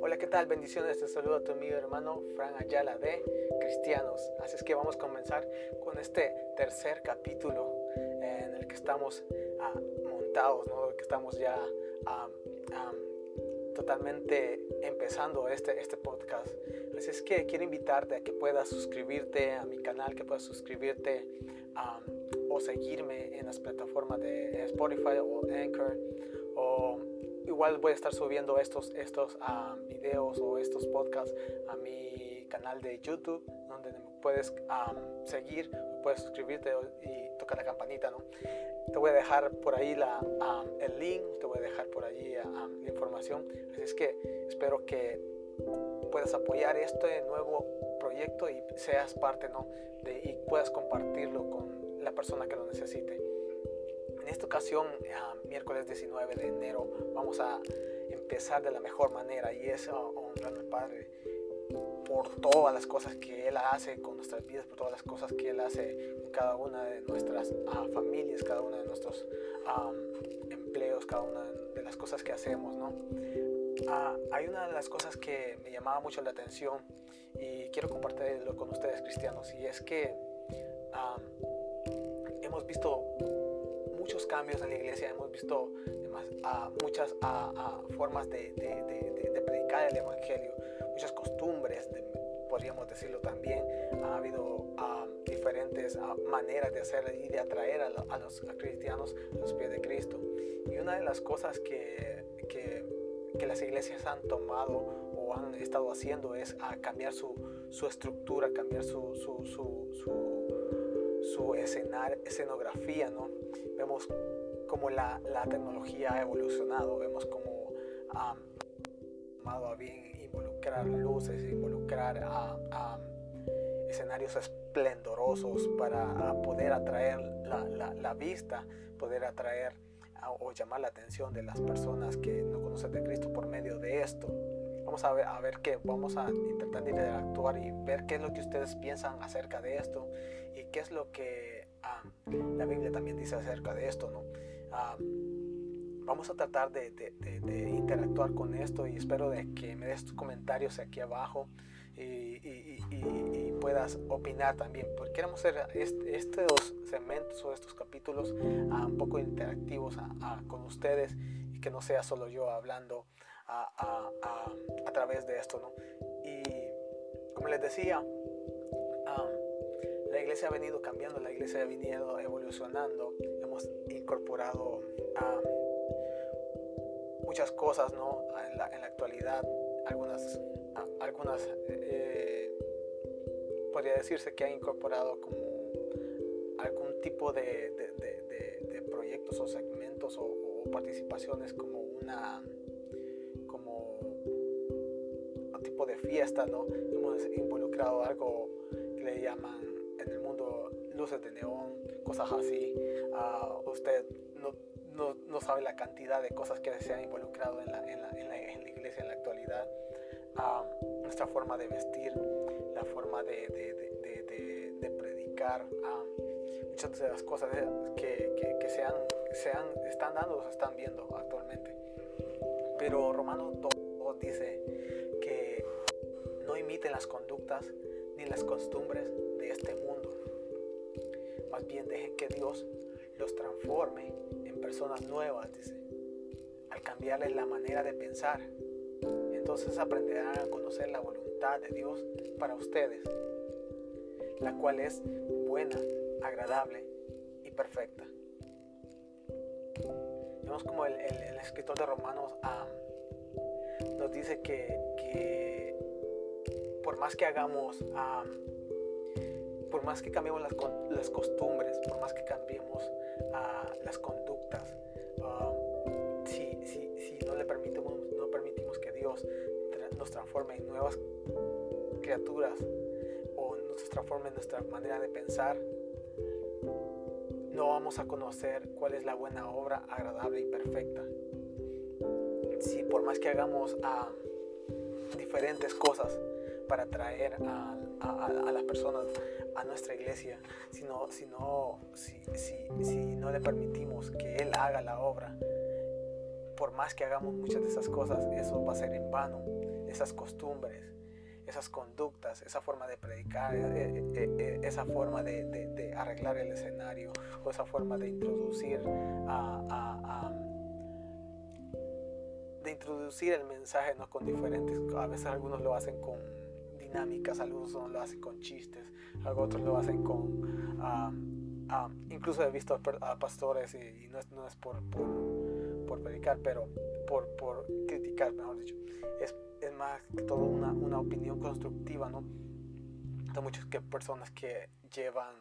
Hola, ¿qué tal? Bendiciones, te saludo a tu amigo hermano Fran Ayala de Cristianos. Así es que vamos a comenzar con este tercer capítulo en el que estamos ah, montados, ¿no? que estamos ya ah, ah, totalmente empezando este, este podcast. Así es que quiero invitarte a que puedas suscribirte a mi canal, que puedas suscribirte o seguirme en las plataformas de Spotify o Anchor o igual voy a estar subiendo estos, estos videos o estos podcasts a mi canal de YouTube, donde puedes seguir, puedes suscribirte y tocar la campanita, ¿no? Te voy a dejar por ahí la, el link, te voy a dejar por allí la información. Así es que espero que puedas apoyar este nuevo proyecto y seas parte, ¿no? De, y puedas compartirlo con la persona que lo necesite. En esta ocasión, miércoles 19 de enero, vamos a empezar de la mejor manera y es honrando al Padre por todas las cosas que Él hace con nuestras vidas, por todas las cosas que Él hace en cada una de nuestras ah, familias, cada uno de nuestros empleos, cada una de las cosas que hacemos, ¿no? Ah, hay una de las cosas que me llamaba mucho la atención y quiero compartirlo con ustedes cristianos y es que hemos visto muchos cambios en la iglesia, hemos visto muchas formas de, predicar el Evangelio, muchas costumbres, podríamos decirlo también. Ha habido diferentes maneras de hacer y de atraer a, los cristianos a los pies de Cristo. Y una de las cosas que, que, las iglesias han tomado o han estado haciendo es a cambiar su, su estructura, cambiar su, su, su, su escenar, escenografía, ¿no? Vemos cómo la, la tecnología ha evolucionado, vemos cómo ha tomado a bien involucrar luces, involucrar a, escenarios esplendorosos para poder atraer la, la vista, poder atraer o llamar la atención de las personas que no conocen de Cristo por medio de esto. Vamos a ver, a ver qué, vamos a intentar interactuar y ver qué es lo que ustedes piensan acerca de esto y qué es lo que la Biblia también dice acerca de esto, ¿no? vamos a tratar de, interactuar con esto y espero de que me des tus comentarios aquí abajo y, puedas opinar también, porque queremos hacer estos segmentos o estos capítulos un poco interactivos con ustedes y que no sea solo yo hablando a, través de esto, ¿no? Y como les decía, la iglesia ha venido cambiando, la iglesia ha venido evolucionando, hemos incorporado muchas cosas ¿no? en, la, en la actualidad, algunas, algunas eh, podría decirse que ha incorporado como algún tipo de, proyectos o segmentos o, participaciones como una tipo de fiesta, ¿no? Hemos involucrado algo que le llaman en el mundo luces de neón, cosas así. Ah, usted no, no, no, sabe la cantidad de cosas que se han involucrado en la, en la, en la, en la iglesia en la actualidad. Ah, nuestra forma de vestir, la forma de, de, de, de predicar, ah, muchas de las cosas que, que, que se, han, se han, están dando, se están viendo actualmente. Pero Romano 2 imiten las conductas ni las costumbres de este mundo. Más bien dejen que Dios los transforme en personas nuevas, dice. Al cambiarles la manera de pensar, entonces aprenderán a conocer la voluntad de Dios para ustedes, la cual es buena, agradable y perfecta. Vemos como el, escritor de Romanos nos dice que, por más que hagamos por más que cambiemos las, costumbres, por más que cambiemos uh, las conductas, uh, si, no le permitimos, no permitimos que Dios nos transforme en nuevas criaturas o nos transforme en nuestra manera de pensar, no vamos a conocer cuál es la buena obra agradable y perfecta. Si por más que hagamos uh, diferentes cosas para traer a, las personas, a nuestra iglesia, si no, si, no, si, si no le permitimos que Él haga la obra, por más que hagamos muchas de esas cosas, eso va a ser en vano, esas costumbres, esas conductas, esa forma de predicar, eh, eh, eh, esa forma de, arreglar el escenario o esa forma de introducir de introducir el mensaje ¿no? con diferentes, a veces algunos lo hacen con algunos lo hacen con chistes, otros lo hacen con, incluso he visto a, pastores y, no, es, no es por, por, predicar, pero por, por criticar, mejor dicho, es es más que todo una, una opinión constructiva, ¿no? Hay muchas que personas que llevan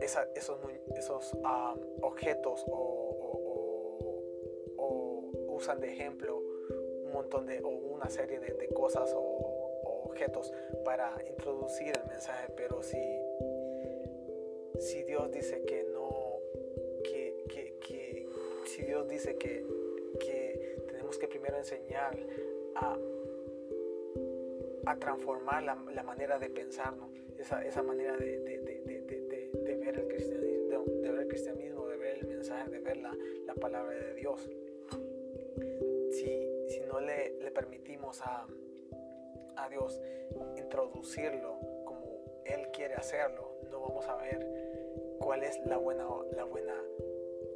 esa, esos, esos objetos o, o, usan de ejemplo montón de, o una serie de, cosas o, objetos para introducir el mensaje, pero si, si Dios dice que no, que, que, si Dios dice que, que que primero enseñar a, a transformar la, la, manera de pensar, esa, esa manera de, de, de, de, ver el cristianismo, de, ver el cristianismo, de ver el mensaje, de ver la, la palabra de Dios. Si no le, le permitimos a, a Dios introducirlo como Él quiere hacerlo, no vamos a ver cuál es la buena, la buena,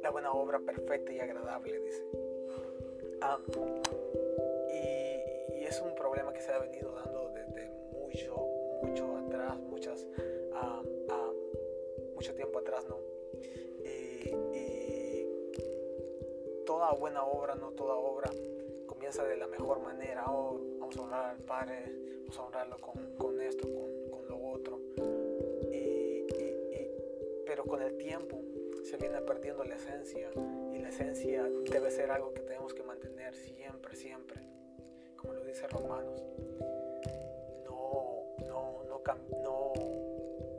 la buena obra perfecta y agradable, dice. Ah, y, es un problema que se ha venido dando desde mucho, mucho atrás, muchas, ah, ah, mucho tiempo atrás, ¿no? Y, toda buena obra, no toda obra, comienza de la mejor manera. Oh, vamos a honrar al Padre, vamos a honrarlo con, con esto, con, con, lo otro. pero con el tiempo se viene perdiendo la esencia y la esencia debe ser algo que tenemos que mantener siempre, siempre, como lo dice Romanos. No, no, no, no,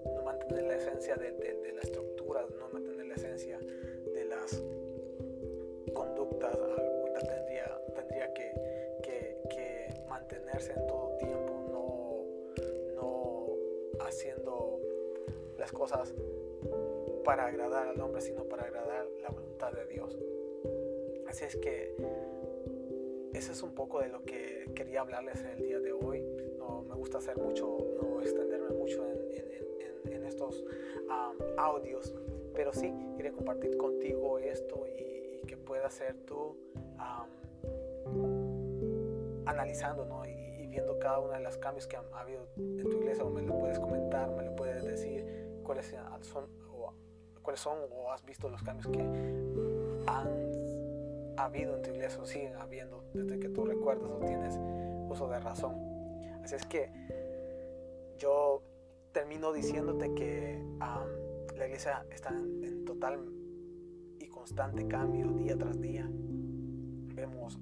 no mantener la esencia de, de, la estructura, no mantener la esencia de las conductas. Tendría, que, mantenerse en todo tiempo, no, haciendo las cosas para agradar al hombre, sino para agradar la voluntad de Dios. Así es que eso es un poco de lo que quería hablarles en el día de hoy. No me gusta hacer mucho, no extenderme mucho en, estos audios, pero sí quería compartir contigo esto y, que puedas ser tú analizando ¿no? y, viendo cada uno de los cambios que han habido en tu iglesia, o me lo puedes comentar, me lo puedes decir cuáles son cuáles son o has visto los cambios que han habido en tu iglesia o siguen habiendo desde que tú recuerdas o tienes uso de razón. Así es que yo termino diciéndote que la iglesia está en, total y constante cambio día tras día. Vemos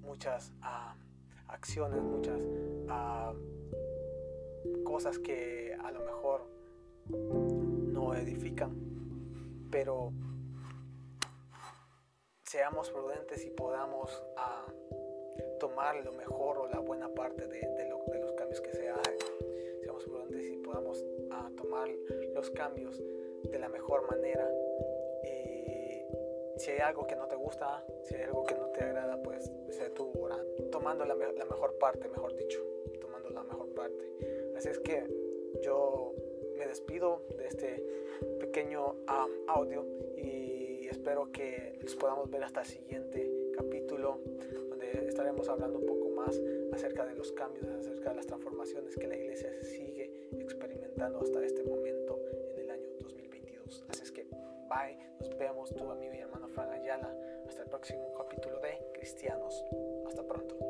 muchas acciones, muchas cosas que a lo mejor no edifican pero seamos prudentes y podamos ah, tomar lo mejor o la buena parte de, los cambios que se hacen. Seamos prudentes y podamos ah, tomar los cambios de la mejor manera. Si hay algo que no te gusta, si hay algo que no te agrada, pues sé tú tomando la, la mejor parte, mejor dicho, tomando la mejor parte. Así es que yo me despido de este pequeño audio y espero que les podamos ver hasta el siguiente capítulo donde estaremos hablando un poco más acerca de los cambios, acerca de las transformaciones que la iglesia sigue experimentando hasta este momento en el año 2022. Así es que bye, nos vemos tu amigo y hermano hasta el próximo capítulo de Cristianos. Hasta pronto.